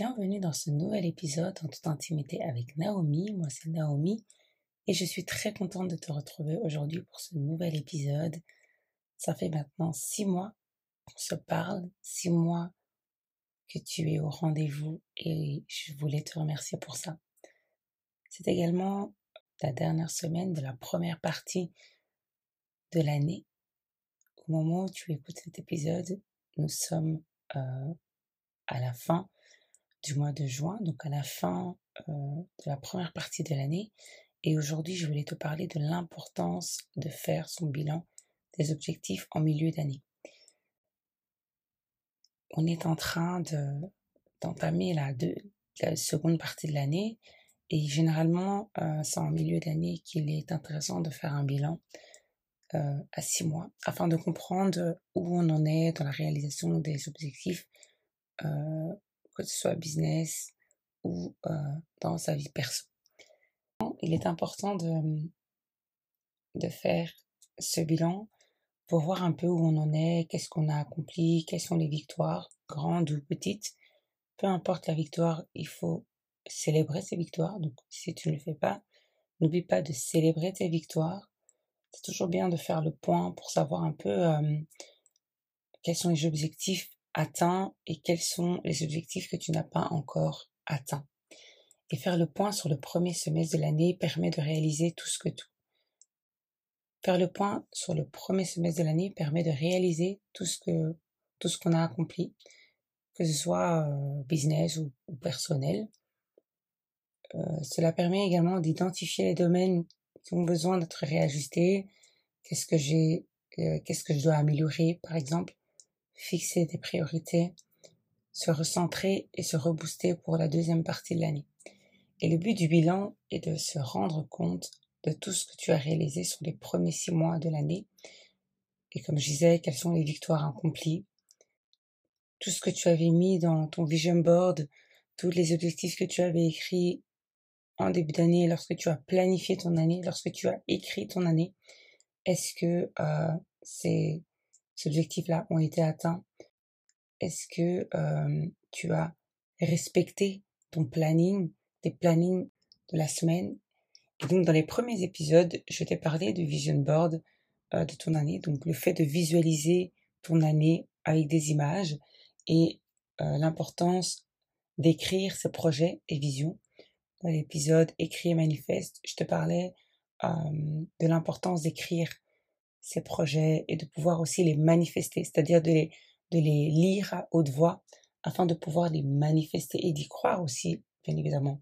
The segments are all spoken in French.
Bienvenue dans ce nouvel épisode en toute intimité avec Naomi. Moi, c'est Naomi et je suis très contente de te retrouver aujourd'hui pour ce nouvel épisode. Ça fait maintenant six mois qu'on se parle, six mois que tu es au rendez-vous et je voulais te remercier pour ça. C'est également la dernière semaine de la première partie de l'année. Au moment où tu écoutes cet épisode, nous sommes euh, à la fin du mois de juin, donc à la fin euh, de la première partie de l'année. Et aujourd'hui, je voulais te parler de l'importance de faire son bilan des objectifs en milieu d'année. On est en train de, d'entamer la, la seconde partie de l'année et généralement, euh, c'est en milieu d'année qu'il est intéressant de faire un bilan euh, à six mois afin de comprendre où on en est dans la réalisation des objectifs que ce soit business ou euh, dans sa vie perso. Il est important de, faire ce bilan pour voir un peu où on en est, qu'est-ce qu'on a accompli, quelles sont les victoires, grandes ou petites. Peu importe la victoire, il faut célébrer ces victoires. Donc si tu ne le fais pas, n'oublie pas de célébrer tes victoires. C'est toujours bien de faire le point pour savoir un peu euh, quels sont les objectifs atteint et quels sont les objectifs que tu n'as pas encore atteints. Et faire le point sur le premier semestre de l'année permet de réaliser tout ce que tout. Faire le point sur le premier semestre de l'année permet de réaliser tout ce que tout ce qu'on a accompli, que ce soit euh, business ou, personnel. Euh, cela permet également d'identifier les domaines qui ont besoin d'être réajustés. Qu'est-ce que j'ai, euh, qu'est-ce que je dois améliorer, par exemple? Fixer des priorités, se recentrer et se rebooster pour la deuxième partie de l'année. Et le but du bilan est de se rendre compte de tout ce que tu as réalisé sur les premiers six mois de l'année. Et comme je disais, quelles sont les victoires accomplies, tout ce que tu avais mis dans ton vision board, tous les objectifs que tu avais écrits en début d'année, lorsque tu as planifié ton année, lorsque tu as écrit ton année, est-ce que euh, c'est ces objectifs-là ont été atteints. Est-ce que euh, tu as respecté ton planning, tes plannings de la semaine? Et donc dans les premiers épisodes, je t'ai parlé du vision board euh, de ton année, donc le fait de visualiser ton année avec des images et euh, l'importance d'écrire ses projets et visions. Dans l'épisode Écrit et manifeste, je te parlais de l'importance d'écrire ces projets et de pouvoir aussi les manifester, c'est-à-dire de les, de les lire à haute voix afin de pouvoir les manifester et d'y croire aussi, bien évidemment.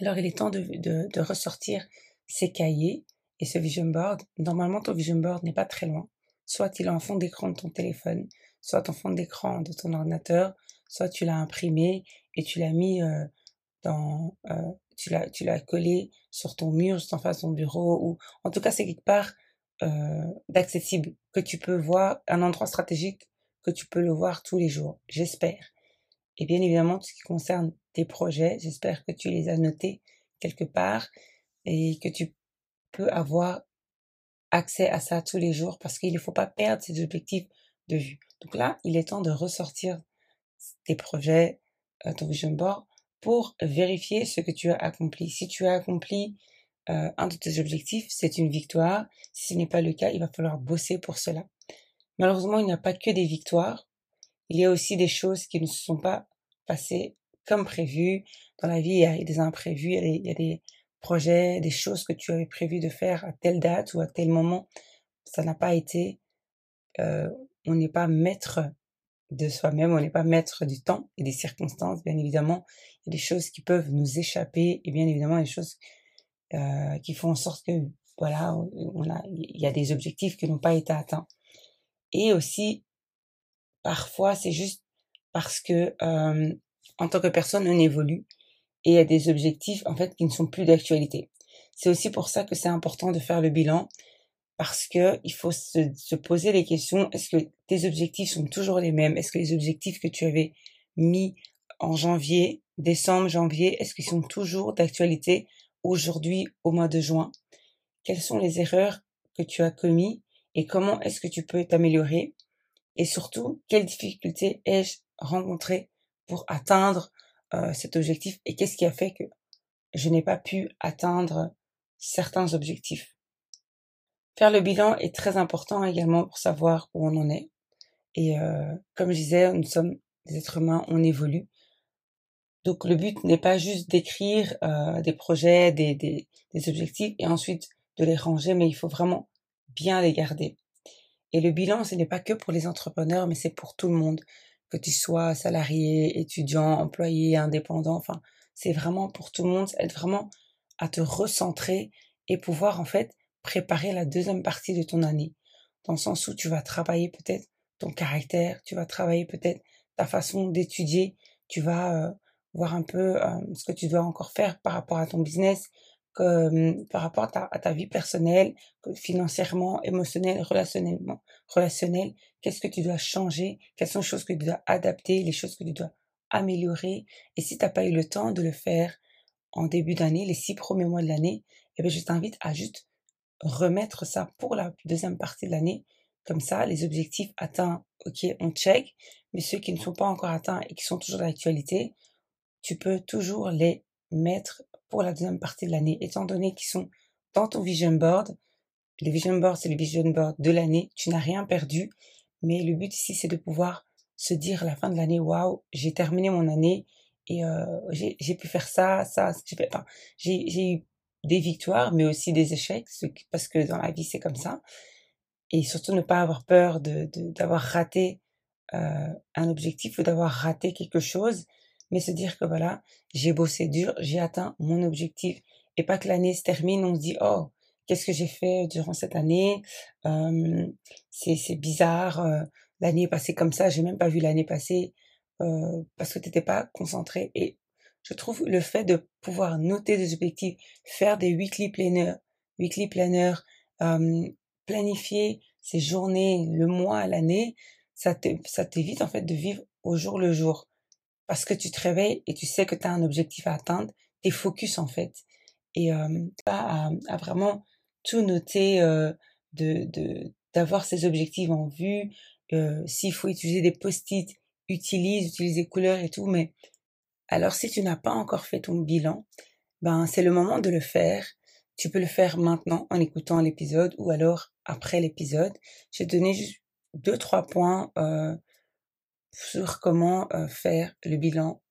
Alors il est temps de, de, ressortir ces cahiers et ce vision board. Normalement, ton vision board n'est pas très loin. Soit il est en fond d'écran de ton téléphone, soit en fond d'écran de ton ordinateur, soit tu l'as imprimé et tu l'as mis euh, dans, euh, tu l'as, tu l'as collé sur ton mur, juste en face de ton bureau, ou en tout cas c'est quelque part d'accessible, que tu peux voir, un endroit stratégique que tu peux le voir tous les jours, j'espère. Et bien évidemment, tout ce qui concerne tes projets, j'espère que tu les as notés quelque part et que tu peux avoir accès à ça tous les jours parce qu'il ne faut pas perdre ces objectifs de vue. Donc là, il est temps de ressortir tes projets, euh, ton vision board pour vérifier ce que tu as accompli. Si tu as accompli euh, un de tes objectifs, c'est une victoire. Si ce n'est pas le cas, il va falloir bosser pour cela. Malheureusement, il n'y a pas que des victoires. Il y a aussi des choses qui ne se sont pas passées comme prévu. Dans la vie, il y a des imprévus, il y a des, projets, des choses que tu avais prévu de faire à telle date ou à tel moment. Ça n'a pas été. Euh, on n'est pas maître de soi-même, on n'est pas maître du temps et des circonstances, bien évidemment. Il y a des choses qui peuvent nous échapper et bien évidemment des choses euh, qui font en sorte que voilà, on a, il y a des objectifs qui n'ont pas été atteints. Et aussi, parfois, c'est juste parce que euh, en tant que personne, on évolue et il y a des objectifs en fait qui ne sont plus d'actualité. C'est aussi pour ça que c'est important de faire le bilan parce que il faut se, se poser les questions est-ce que tes objectifs sont toujours les mêmes? Est-ce que les objectifs que tu avais mis en janvier, décembre, janvier, est-ce qu'ils sont toujours d'actualité? Aujourd'hui au mois de juin Quelles sont les erreurs que tu as commises et comment est-ce que tu peux t'améliorer? Et surtout, quelles difficultés ai-je rencontrées pour atteindre euh, cet objectif et qu'est-ce qui a fait que je n'ai pas pu atteindre certains objectifs? Faire le bilan est très important également pour savoir où on en est. Et euh, comme je disais, nous sommes des êtres humains, on évolue. Donc le but n'est pas juste d'écrire euh, des projets, des, des, objectifs et ensuite de les ranger, mais il faut vraiment bien les garder. Et le bilan, ce n'est pas que pour les entrepreneurs, mais c'est pour tout le monde. Que tu sois salarié, étudiant, employé, indépendant, enfin, c'est vraiment pour tout le monde, être vraiment à te recentrer et pouvoir en fait préparer la deuxième partie de ton année. Dans le sens où tu vas travailler peut-être ton caractère, tu vas travailler peut-être ta façon d'étudier, tu vas euh, voir un peu euh, ce que tu dois encore faire par rapport à ton business, que, par rapport à ta, vie personnelle, financièrement, émotionnelle, relationnellement, relationnel, qu'est-ce que tu dois changer, quelles sont les choses que tu dois adapter, les choses que tu dois améliorer. Et si tu n'as pas eu le temps de le faire en début d'année, les six premiers mois de l'année, eh bien, je t'invite à juste remettre ça pour la deuxième partie de l'année. Comme ça, les objectifs atteints, ok, on check, mais ceux qui ne sont pas encore atteints et qui sont toujours d'actualité, tu peux toujours les mettre pour la deuxième partie de l'année, étant donné qu'ils sont dans ton vision board. Le vision board, c'est le vision board de l'année. Tu n'as rien perdu. Mais le but ici, c'est de pouvoir se dire à la fin de l'année, waouh, j'ai terminé mon année et euh, j'ai pu faire ça, ça. Enfin, j'ai eu des victoires, mais aussi des échecs, parce que dans la vie, c'est comme ça. Et surtout, ne pas avoir peur de d'avoir raté euh, un objectif ou d'avoir raté quelque chose mais se dire que voilà, j'ai bossé dur, j'ai atteint mon objectif et pas que l'année se termine, on se dit oh qu'est-ce que j'ai fait durant cette année, euh, c'est bizarre, euh, l'année est passée comme ça, j'ai même pas vu l'année passer euh, parce que t'étais pas concentré et je trouve le fait de pouvoir noter des objectifs, faire des weekly planners, weekly planners, euh, planifier ses journées, le mois, l'année, ça t'évite en fait de vivre au jour le jour parce que tu te réveilles et tu sais que tu as un objectif à atteindre, tu es focus en fait. Et euh, pas à, vraiment tout noter, euh, de d'avoir ces objectifs en vue. Euh, S'il faut utiliser des post-it, utilise, utilise des couleurs et tout. Mais alors si tu n'as pas encore fait ton bilan, ben c'est le moment de le faire. Tu peux le faire maintenant en écoutant l'épisode ou alors après l'épisode. Te donner juste deux trois points euh, sur comment euh, faire le bilan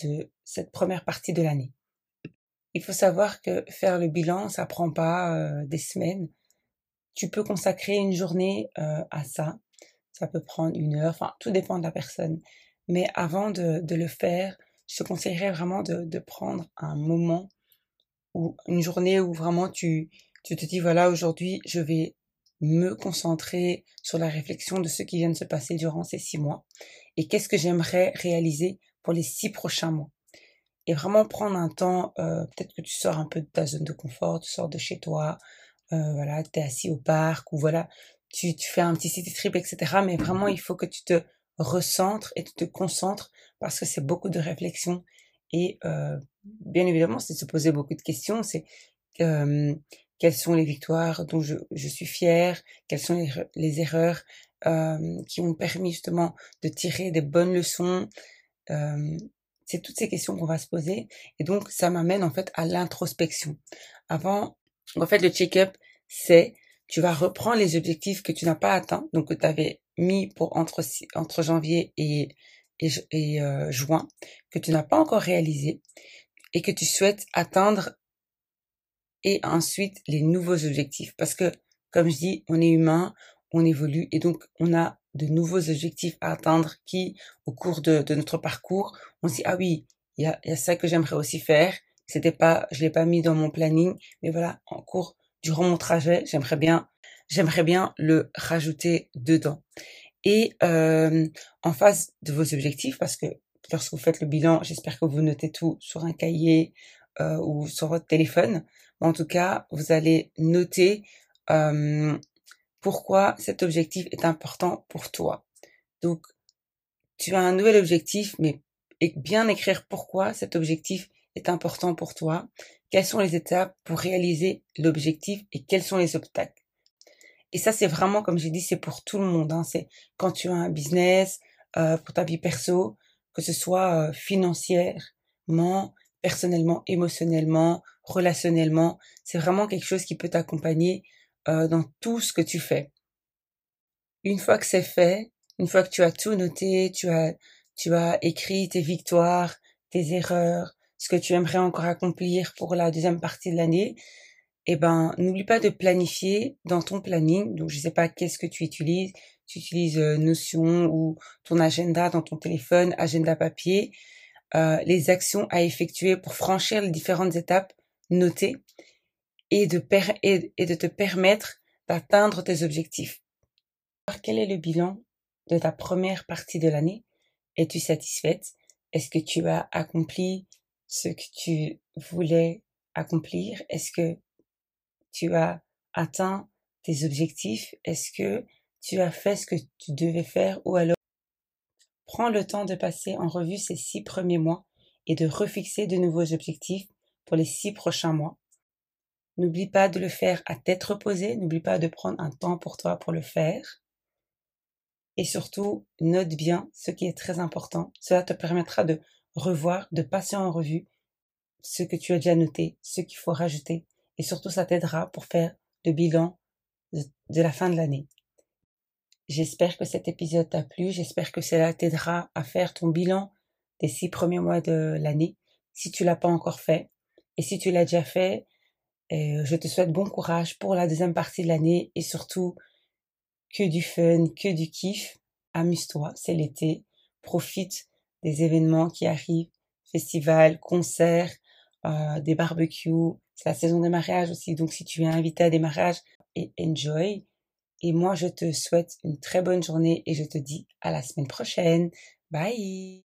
de cette première partie de l'année. Il faut savoir que faire le bilan, ça prend pas euh, des semaines. Tu peux consacrer une journée euh, à ça. Ça peut prendre une heure. Enfin, tout dépend de la personne. Mais avant de, le faire, je te conseillerais vraiment de, prendre un moment ou une journée où vraiment tu te dis voilà aujourd'hui je vais me concentrer sur la réflexion de ce qui vient de se passer durant ces six mois et qu'est-ce que j'aimerais réaliser pour les six prochains mois. Et vraiment prendre un temps, euh, peut-être que tu sors un peu de ta zone de confort, tu sors de chez toi, euh, voilà, tu es assis au parc ou voilà, tu, tu fais un petit city trip, etc. Mais vraiment, il faut que tu te recentres et tu te concentres parce que c'est beaucoup de réflexion et euh, bien évidemment, c'est de se poser beaucoup de questions. C'est euh, quelles sont les victoires dont je, je suis fière, quelles sont les, les erreurs euh, qui ont permis justement de tirer des bonnes leçons. Euh, c'est toutes ces questions qu'on va se poser. Et donc, ça m'amène en fait à l'introspection. Avant, en fait, le check-up, c'est tu vas reprendre les objectifs que tu n'as pas atteints, donc que tu avais mis pour entre, entre janvier et, et, et euh, juin, que tu n'as pas encore réalisé et que tu souhaites atteindre et ensuite les nouveaux objectifs. Parce que, comme je dis, on est humain, on évolue et donc on a de nouveaux objectifs à atteindre qui, au cours de, notre parcours, on se dit, ah oui, il y a, y a ça que j'aimerais aussi faire. C'était pas, je l'ai pas mis dans mon planning, mais voilà, en cours, durant mon trajet, j'aimerais bien, j'aimerais bien le rajouter dedans. Et euh, en face de vos objectifs, parce que lorsque vous faites le bilan, j'espère que vous notez tout sur un cahier euh, ou sur votre téléphone. En tout cas, vous allez noter euh, pourquoi cet objectif est important pour toi. Donc, tu as un nouvel objectif, mais bien écrire pourquoi cet objectif est important pour toi, quelles sont les étapes pour réaliser l'objectif et quels sont les obstacles? Et ça, c'est vraiment, comme j'ai dit, c'est pour tout le monde. Hein. C'est quand tu as un business, euh, pour ta vie perso, que ce soit euh, financièrement, personnellement, émotionnellement, relationnellement. C'est vraiment quelque chose qui peut t'accompagner euh, dans tout ce que tu fais. Une fois que c'est fait, une fois que tu as tout noté, tu as, tu as écrit tes victoires, tes erreurs, ce que tu aimerais encore accomplir pour la deuxième partie de l'année, eh ben, n'oublie pas de planifier dans ton planning. Donc, je sais pas qu'est-ce que tu utilises. Tu utilises euh, Notion ou ton agenda dans ton téléphone, agenda papier, euh, les actions à effectuer pour franchir les différentes étapes notées et de, et, et de te permettre d'atteindre tes objectifs. Quel est le bilan de ta première partie de l'année? Es-tu satisfaite? Est-ce que tu as accompli ce que tu voulais accomplir? Est-ce que tu as atteint tes objectifs? Est-ce que tu as fait ce que tu devais faire ou alors prends le temps de passer en revue ces six premiers mois et de refixer de nouveaux objectifs pour les six prochains mois. N'oublie pas de le faire à tête reposée, n'oublie pas de prendre un temps pour toi pour le faire. Et surtout, note bien ce qui est très important. Cela te permettra de revoir, de passer en revue ce que tu as déjà noté, ce qu'il faut rajouter. Et surtout, ça t'aidera pour faire le bilan de, la fin de l'année. J'espère que cet épisode t'a plu. J'espère que cela t'aidera à faire ton bilan des six premiers mois de l'année. Si tu l'as pas encore fait. Et si tu l'as déjà fait, euh, je te souhaite bon courage pour la deuxième partie de l'année et surtout que du fun, que du kiff. Amuse-toi, c'est l'été. Profite des événements qui arrivent, festivals, concerts, euh, des barbecues. C'est la saison des mariages aussi, donc si tu es invité à des mariages, et enjoy. Et moi, je te souhaite une très bonne journée et je te dis à la semaine prochaine. Bye